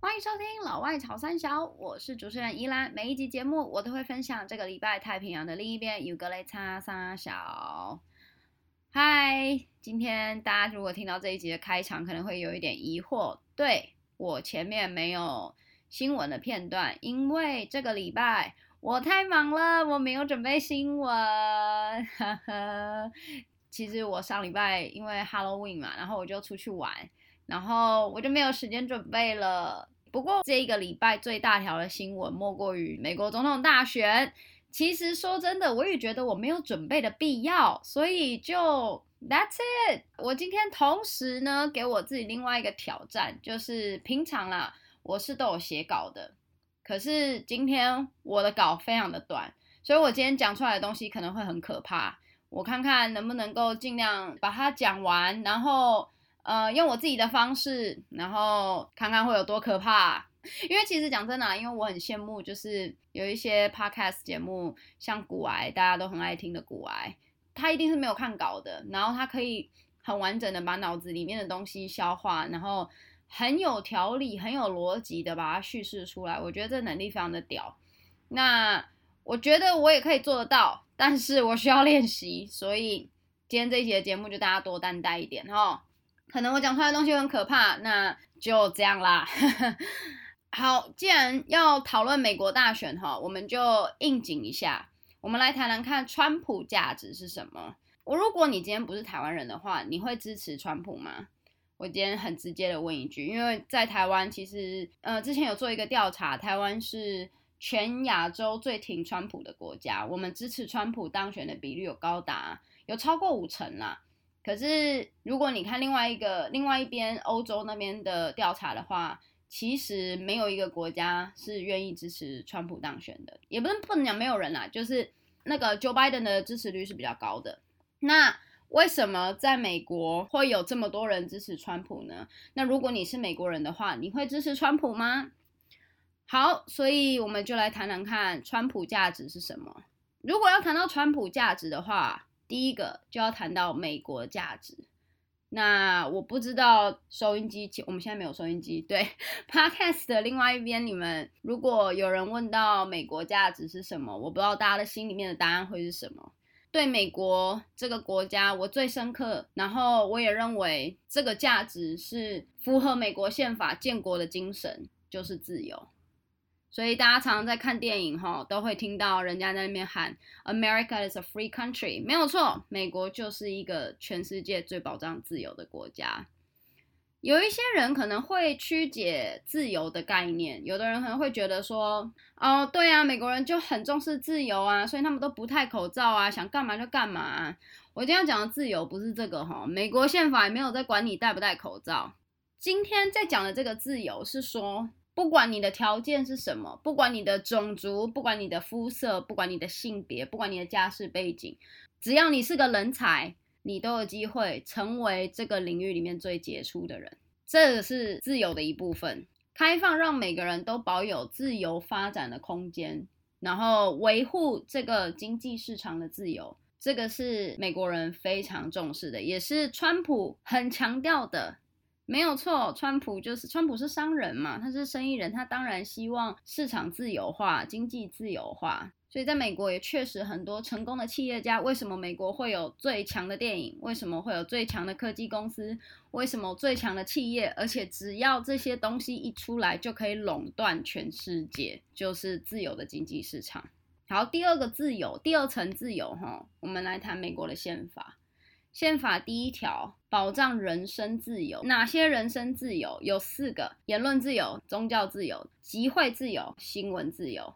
欢迎收听老外潮三小，我是主持人依兰。每一集节目，我都会分享这个礼拜太平洋的另一边有个雷叉三小。嗨，今天大家如果听到这一集的开场，可能会有一点疑惑。对，我前面没有新闻的片段，因为这个礼拜我太忙了，我没有准备新闻。呵呵，其实我上礼拜因为 Halloween 嘛，然后我就出去玩。然后我就没有时间准备了。不过这一个礼拜最大条的新闻莫过于美国总统大选。其实说真的，我也觉得我没有准备的必要，所以就 That's it。我今天同时呢，给我自己另外一个挑战，就是平常啦，我是都有写稿的，可是今天我的稿非常的短，所以我今天讲出来的东西可能会很可怕。我看看能不能够尽量把它讲完，然后。呃，用我自己的方式，然后看看会有多可怕。因为其实讲真的啊，因为我很羡慕，就是有一些 podcast 节目，像古癌，大家都很爱听的古癌，他一定是没有看稿的，然后他可以很完整的把脑子里面的东西消化，然后很有条理、很有逻辑的把它叙事出来。我觉得这能力非常的屌。那我觉得我也可以做得到，但是我需要练习，所以今天这一集的节目就大家多担待一点哈。可能我讲出来的东西很可怕，那就这样啦。好，既然要讨论美国大选哈，我们就应景一下，我们来谈谈看川普价值是什么。我如果你今天不是台湾人的话，你会支持川普吗？我今天很直接的问一句，因为在台湾其实呃之前有做一个调查，台湾是全亚洲最挺川普的国家，我们支持川普当选的比率有高达有超过五成啦。可是，如果你看另外一个、另外一边欧洲那边的调查的话，其实没有一个国家是愿意支持川普当选的，也不能不能讲没有人啦，就是那个 Joe Biden 的支持率是比较高的。那为什么在美国会有这么多人支持川普呢？那如果你是美国人的话，你会支持川普吗？好，所以我们就来谈谈看川普价值是什么。如果要谈到川普价值的话，第一个就要谈到美国价值，那我不知道收音机，我们现在没有收音机。对，Podcast 的另外一边，你们如果有人问到美国价值是什么，我不知道大家的心里面的答案会是什么。对美国这个国家，我最深刻，然后我也认为这个价值是符合美国宪法建国的精神，就是自由。所以大家常常在看电影哈，都会听到人家在那边喊 “America is a free country”，没有错，美国就是一个全世界最保障自由的国家。有一些人可能会曲解自由的概念，有的人可能会觉得说：“哦，对啊，美国人就很重视自由啊，所以他们都不戴口罩啊，想干嘛就干嘛。”我今天要讲的自由不是这个哈，美国宪法也没有在管你戴不戴口罩。今天在讲的这个自由是说。不管你的条件是什么，不管你的种族，不管你的肤色，不管你的性别，不管你的家世背景，只要你是个人才，你都有机会成为这个领域里面最杰出的人。这是自由的一部分，开放让每个人都保有自由发展的空间，然后维护这个经济市场的自由，这个是美国人非常重视的，也是川普很强调的。没有错，川普就是川普是商人嘛，他是生意人，他当然希望市场自由化、经济自由化。所以在美国也确实很多成功的企业家。为什么美国会有最强的电影？为什么会有最强的科技公司？为什么最强的企业？而且只要这些东西一出来，就可以垄断全世界，就是自由的经济市场。好，第二个自由，第二层自由哈，我们来谈美国的宪法。宪法第一条保障人身自由，哪些人身自由？有四个：言论自由、宗教自由、集会自由、新闻自由。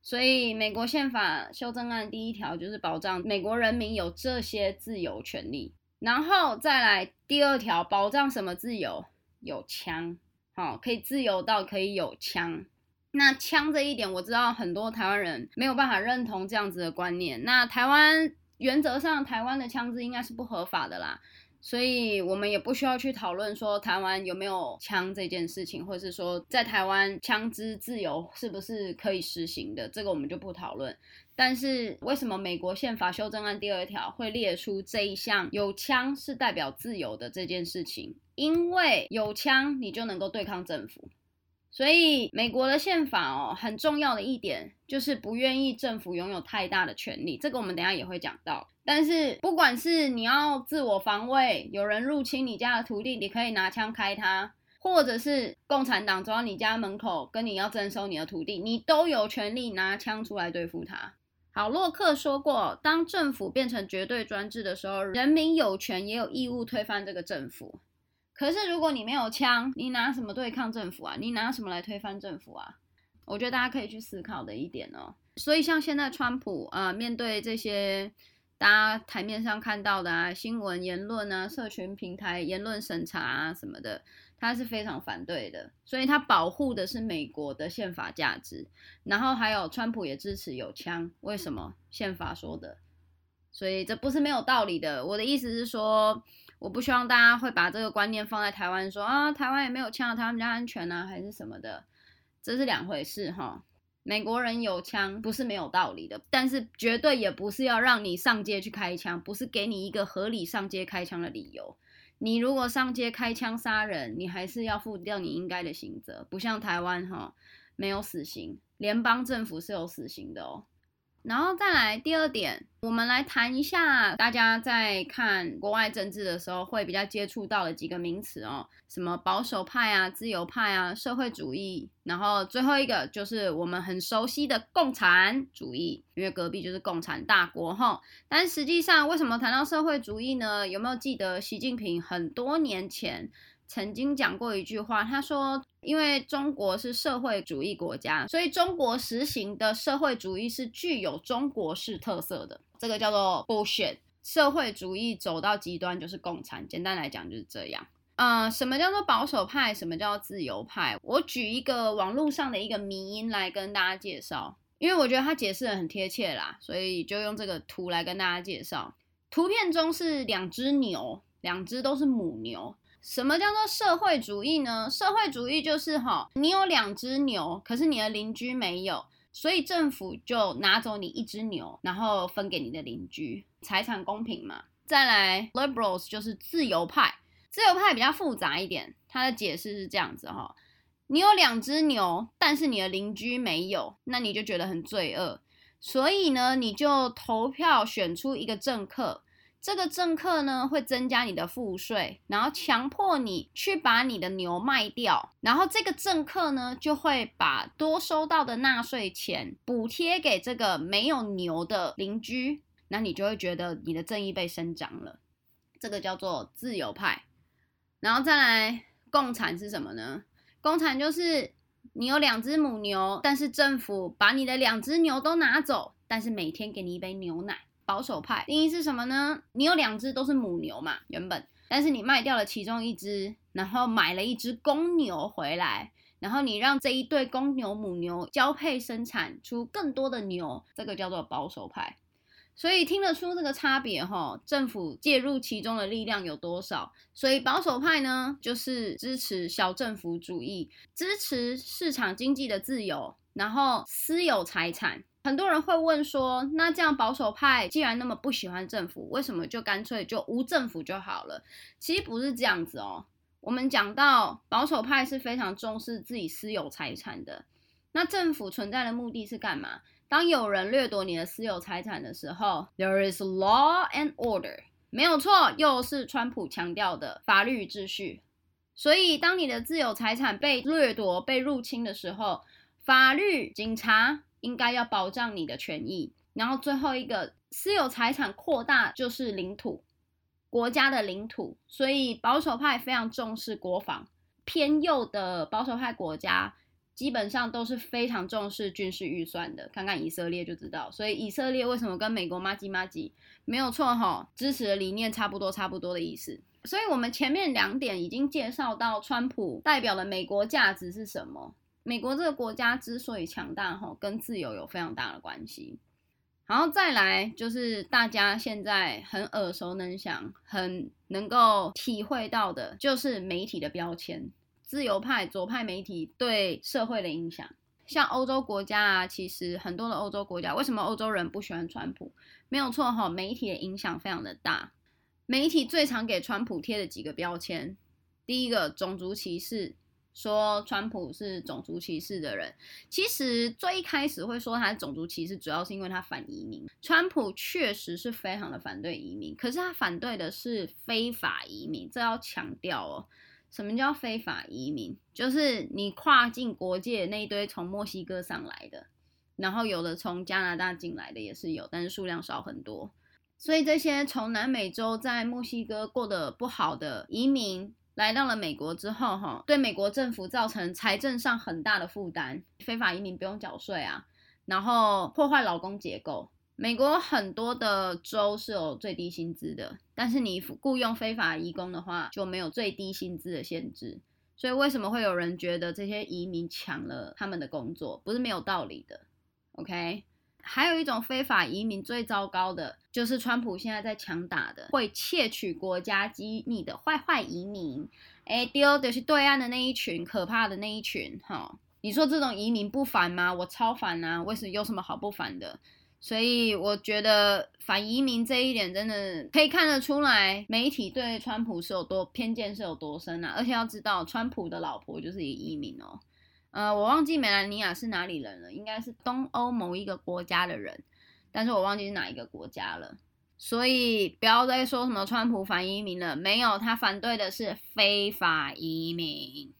所以，美国宪法修正案第一条就是保障美国人民有这些自由权利。然后再来第二条，保障什么自由？有枪，好，可以自由到可以有枪。那枪这一点，我知道很多台湾人没有办法认同这样子的观念。那台湾。原则上，台湾的枪支应该是不合法的啦，所以我们也不需要去讨论说台湾有没有枪这件事情，或者是说在台湾枪支自由是不是可以实行的，这个我们就不讨论。但是为什么美国宪法修正案第二条会列出这一项有枪是代表自由的这件事情？因为有枪你就能够对抗政府。所以，美国的宪法哦，很重要的一点就是不愿意政府拥有太大的权力。这个我们等下也会讲到。但是，不管是你要自我防卫，有人入侵你家的土地，你可以拿枪开他；或者是共产党走到你家门口跟你要征收你的土地，你都有权利拿枪出来对付他。好，洛克说过，当政府变成绝对专制的时候，人民有权也有义务推翻这个政府。可是，如果你没有枪，你拿什么对抗政府啊？你拿什么来推翻政府啊？我觉得大家可以去思考的一点哦。所以，像现在川普啊，面对这些大家台面上看到的啊，新闻言论啊，社群平台言论审查啊什么的，他是非常反对的。所以他保护的是美国的宪法价值。然后还有，川普也支持有枪，为什么？宪法说的。所以这不是没有道理的。我的意思是说。我不希望大家会把这个观念放在台湾，说啊，台湾也没有枪，台湾比较安全啊，还是什么的，这是两回事哈。美国人有枪不是没有道理的，但是绝对也不是要让你上街去开枪，不是给你一个合理上街开枪的理由。你如果上街开枪杀人，你还是要负掉你应该的刑责，不像台湾哈，没有死刑，联邦政府是有死刑的哦。然后再来第二点，我们来谈一下大家在看国外政治的时候会比较接触到的几个名词哦，什么保守派啊、自由派啊、社会主义，然后最后一个就是我们很熟悉的共产主义，因为隔壁就是共产大国哈。但实际上，为什么谈到社会主义呢？有没有记得习近平很多年前曾经讲过一句话？他说。因为中国是社会主义国家，所以中国实行的社会主义是具有中国式特色的。这个叫做 bullshit。社会主义走到极端就是共产，简单来讲就是这样。呃，什么叫做保守派？什么叫自由派？我举一个网络上的一个迷因来跟大家介绍，因为我觉得他解释得很贴切啦，所以就用这个图来跟大家介绍。图片中是两只牛，两只都是母牛。什么叫做社会主义呢？社会主义就是哈，你有两只牛，可是你的邻居没有，所以政府就拿走你一只牛，然后分给你的邻居，财产公平嘛。再来，liberals 就是自由派，自由派比较复杂一点，它的解释是这样子哈，你有两只牛，但是你的邻居没有，那你就觉得很罪恶，所以呢，你就投票选出一个政客。这个政客呢，会增加你的赋税，然后强迫你去把你的牛卖掉，然后这个政客呢，就会把多收到的纳税钱补贴给这个没有牛的邻居，那你就会觉得你的正义被伸张了。这个叫做自由派。然后再来，共产是什么呢？共产就是你有两只母牛，但是政府把你的两只牛都拿走，但是每天给你一杯牛奶。保守派定义是什么呢？你有两只都是母牛嘛，原本，但是你卖掉了其中一只，然后买了一只公牛回来，然后你让这一对公牛母牛交配生产出更多的牛，这个叫做保守派。所以听得出这个差别哈，政府介入其中的力量有多少？所以保守派呢，就是支持小政府主义，支持市场经济的自由，然后私有财产。很多人会问说，那这样保守派既然那么不喜欢政府，为什么就干脆就无政府就好了？其实不是这样子哦。我们讲到保守派是非常重视自己私有财产的。那政府存在的目的是干嘛？当有人掠夺你的私有财产的时候，There is law and order，没有错，又是川普强调的法律秩序。所以，当你的自有财产被掠夺、被入侵的时候，法律、警察。应该要保障你的权益，然后最后一个私有财产扩大就是领土，国家的领土，所以保守派非常重视国防，偏右的保守派国家基本上都是非常重视军事预算的，看看以色列就知道。所以以色列为什么跟美国麻吉麻吉没有错哈，支持的理念差不多差不多的意思。所以我们前面两点已经介绍到川普代表的美国价值是什么。美国这个国家之所以强大，哈，跟自由有非常大的关系。然后再来就是大家现在很耳熟能详、很能够体会到的，就是媒体的标签，自由派、左派媒体对社会的影响。像欧洲国家啊，其实很多的欧洲国家，为什么欧洲人不喜欢川普？没有错哈，媒体的影响非常的大。媒体最常给川普贴的几个标签，第一个种族歧视。说川普是种族歧视的人，其实最一开始会说他是种族歧视，主要是因为他反移民。川普确实是非常的反对移民，可是他反对的是非法移民，这要强调哦。什么叫非法移民？就是你跨境国界那一堆从墨西哥上来的，然后有的从加拿大进来的也是有，但是数量少很多。所以这些从南美洲在墨西哥过得不好的移民。来到了美国之后，哈，对美国政府造成财政上很大的负担。非法移民不用缴税啊，然后破坏劳工结构。美国很多的州是有最低薪资的，但是你雇佣非法移工的话，就没有最低薪资的限制。所以为什么会有人觉得这些移民抢了他们的工作？不是没有道理的。OK。还有一种非法移民最糟糕的，就是川普现在在强打的，会窃取国家机密的坏坏移民。哎，丢的是对岸的那一群可怕的那一群，哈，你说这种移民不烦吗？我超烦啊！为什么有什么好不烦的？所以我觉得反移民这一点真的可以看得出来，媒体对川普是有多偏见，是有多深啊！而且要知道，川普的老婆就是一个移民哦。呃，我忘记梅兰妮亚是哪里人了，应该是东欧某一个国家的人，但是我忘记是哪一个国家了。所以不要再说什么川普反移民了，没有，他反对的是非法移民。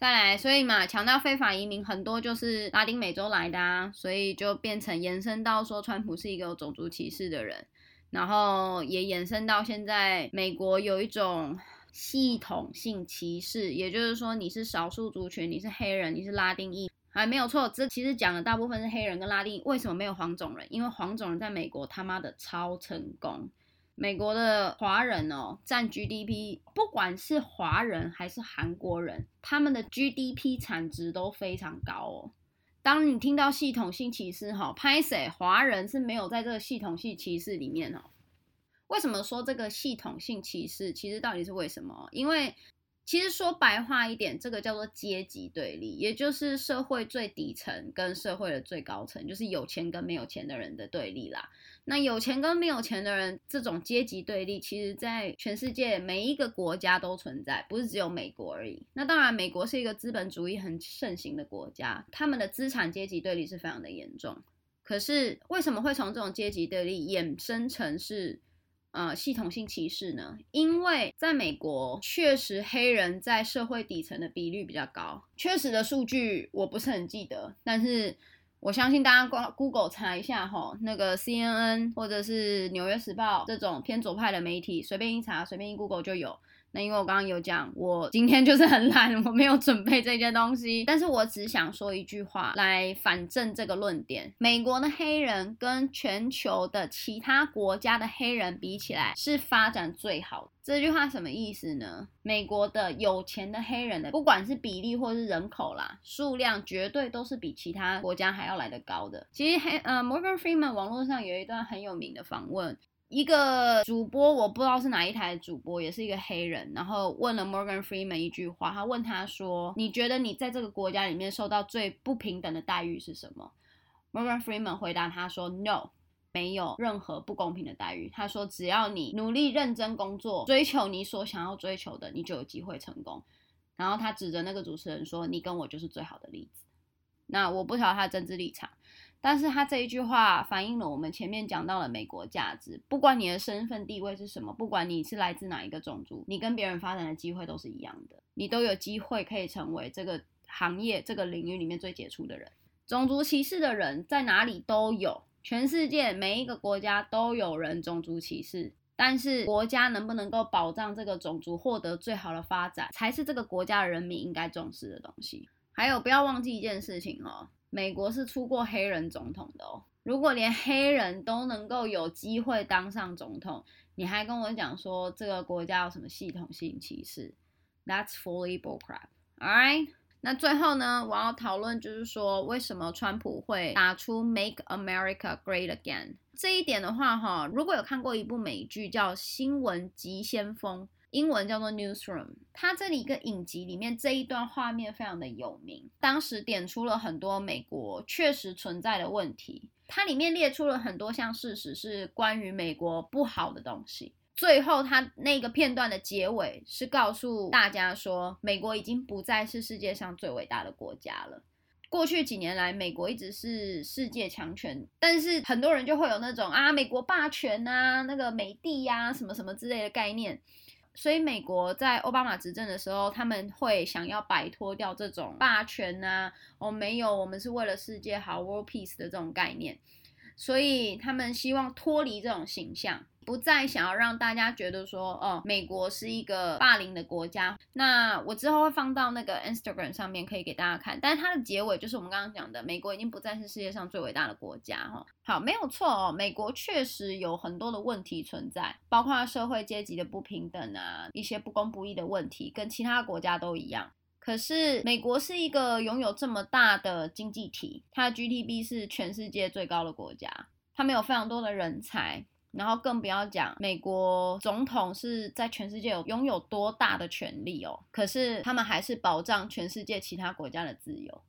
再来，所以嘛，强调非法移民很多就是拉丁美洲来的啊，所以就变成延伸到说川普是一个有种族歧视的人，然后也延伸到现在美国有一种。系统性歧视，也就是说你是少数族群，你是黑人，你是拉丁裔，还没有错。这其实讲的大部分是黑人跟拉丁裔。为什么没有黄种人？因为黄种人在美国他妈的超成功。美国的华人哦，占 GDP，不管是华人还是韩国人，他们的 GDP 产值都非常高哦。当你听到系统性歧视，哈，拍谁？华人是没有在这个系统性歧视里面哦。为什么说这个系统性歧视？其实到底是为什么？因为其实说白话一点，这个叫做阶级对立，也就是社会最底层跟社会的最高层，就是有钱跟没有钱的人的对立啦。那有钱跟没有钱的人这种阶级对立，其实在全世界每一个国家都存在，不是只有美国而已。那当然，美国是一个资本主义很盛行的国家，他们的资产阶级对立是非常的严重。可是为什么会从这种阶级对立衍生成是？呃，系统性歧视呢？因为在美国，确实黑人在社会底层的比率比较高。确实的数据我不是很记得，但是我相信大家 Google 查一下哈，那个 CNN 或者是纽约时报这种偏左派的媒体，随便一查，随便一 Google 就有。那因为我刚刚有讲，我今天就是很懒，我没有准备这些东西，但是我只想说一句话来反证这个论点：美国的黑人跟全球的其他国家的黑人比起来是发展最好的。这句话什么意思呢？美国的有钱的黑人的，不管是比例或是人口啦，数量绝对都是比其他国家还要来得高的。其实黑呃，Morgan Freeman 网络上有一段很有名的访问。一个主播，我不知道是哪一台主播，也是一个黑人，然后问了 Morgan Freeman 一句话，他问他说：“你觉得你在这个国家里面受到最不平等的待遇是什么？”Morgan Freeman 回答他说：“No，没有任何不公平的待遇。”他说：“只要你努力认真工作，追求你所想要追求的，你就有机会成功。”然后他指着那个主持人说：“你跟我就是最好的例子。”那我不晓得他的政治立场。但是他这一句话反映了我们前面讲到了美国价值，不管你的身份地位是什么，不管你是来自哪一个种族，你跟别人发展的机会都是一样的，你都有机会可以成为这个行业这个领域里面最杰出的人。种族歧视的人在哪里都有，全世界每一个国家都有人种族歧视，但是国家能不能够保障这个种族获得最好的发展，才是这个国家人民应该重视的东西。还有，不要忘记一件事情哦。美国是出过黑人总统的哦，如果连黑人都能够有机会当上总统，你还跟我讲说这个国家有什么系统性歧视？That's fully bullcrap. Alright，那最后呢，我要讨论就是说，为什么川普会打出 Make America Great Again？这一点的话，哈，如果有看过一部美剧叫《新闻急先锋》，英文叫做 Newsroom，它这里一个影集里面这一段画面非常的有名，当时点出了很多美国确实存在的问题，它里面列出了很多项事实是关于美国不好的东西。最后，它那个片段的结尾是告诉大家说，美国已经不再是世界上最伟大的国家了。过去几年来，美国一直是世界强权，但是很多人就会有那种啊，美国霸权啊，那个美帝呀、啊，什么什么之类的概念。所以，美国在奥巴马执政的时候，他们会想要摆脱掉这种霸权啊，哦，没有，我们是为了世界好，World Peace 的这种概念。所以，他们希望脱离这种形象。不再想要让大家觉得说，哦，美国是一个霸凌的国家。那我之后会放到那个 Instagram 上面，可以给大家看。但是它的结尾就是我们刚刚讲的，美国已经不再是世界上最伟大的国家，哈。好，没有错哦，美国确实有很多的问题存在，包括社会阶级的不平等啊，一些不公不义的问题，跟其他国家都一样。可是美国是一个拥有这么大的经济体，它的 GDP 是全世界最高的国家，他们有非常多的人才。然后更不要讲，美国总统是在全世界有拥有多大的权力哦，可是他们还是保障全世界其他国家的自由。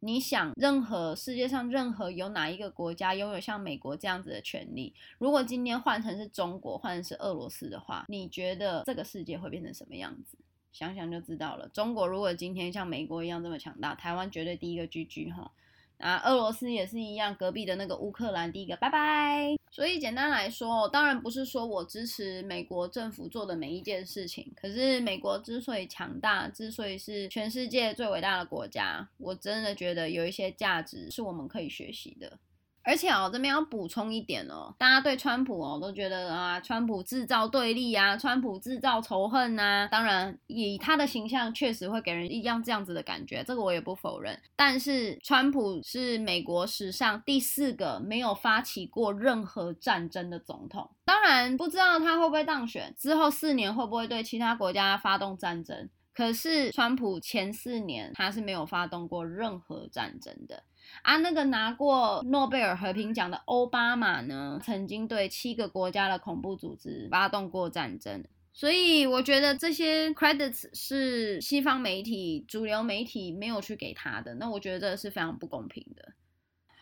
你想，任何世界上任何有哪一个国家拥有像美国这样子的权利？如果今天换成是中国，换成是俄罗斯的话，你觉得这个世界会变成什么样子？想想就知道了。中国如果今天像美国一样这么强大，台湾绝对第一个 GG 哈。啊，俄罗斯也是一样，隔壁的那个乌克兰第一个拜拜。所以简单来说，当然不是说我支持美国政府做的每一件事情。可是美国之所以强大，之所以是全世界最伟大的国家，我真的觉得有一些价值是我们可以学习的。而且哦，这边要补充一点哦，大家对川普哦都觉得啊，川普制造对立啊，川普制造仇恨呐。当然，以他的形象确实会给人一样这样子的感觉，这个我也不否认。但是，川普是美国史上第四个没有发起过任何战争的总统。当然，不知道他会不会当选，之后四年会不会对其他国家发动战争。可是，川普前四年他是没有发动过任何战争的。啊，那个拿过诺贝尔和平奖的奥巴马呢，曾经对七个国家的恐怖组织发动过战争，所以我觉得这些 credits 是西方媒体、主流媒体没有去给他的，那我觉得这是非常不公平的。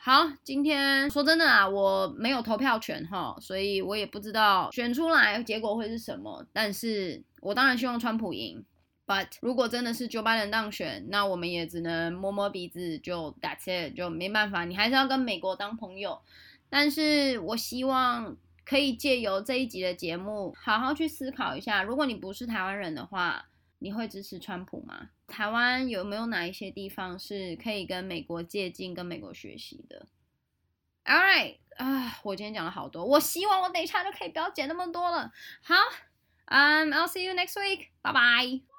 好，今天说真的啊，我没有投票权哈，所以我也不知道选出来结果会是什么，但是我当然希望川普赢。But 如果真的是 Joe Biden 当选，那我们也只能摸摸鼻子，就 That's it，就没办法，你还是要跟美国当朋友。但是我希望可以借由这一集的节目，好好去思考一下，如果你不是台湾人的话，你会支持川普吗？台湾有没有哪一些地方是可以跟美国借鉴、跟美国学习的？All right，啊，我今天讲了好多，我希望我等一下就可以不要剪那么多了。好，嗯，um，I'll see you next week，拜拜。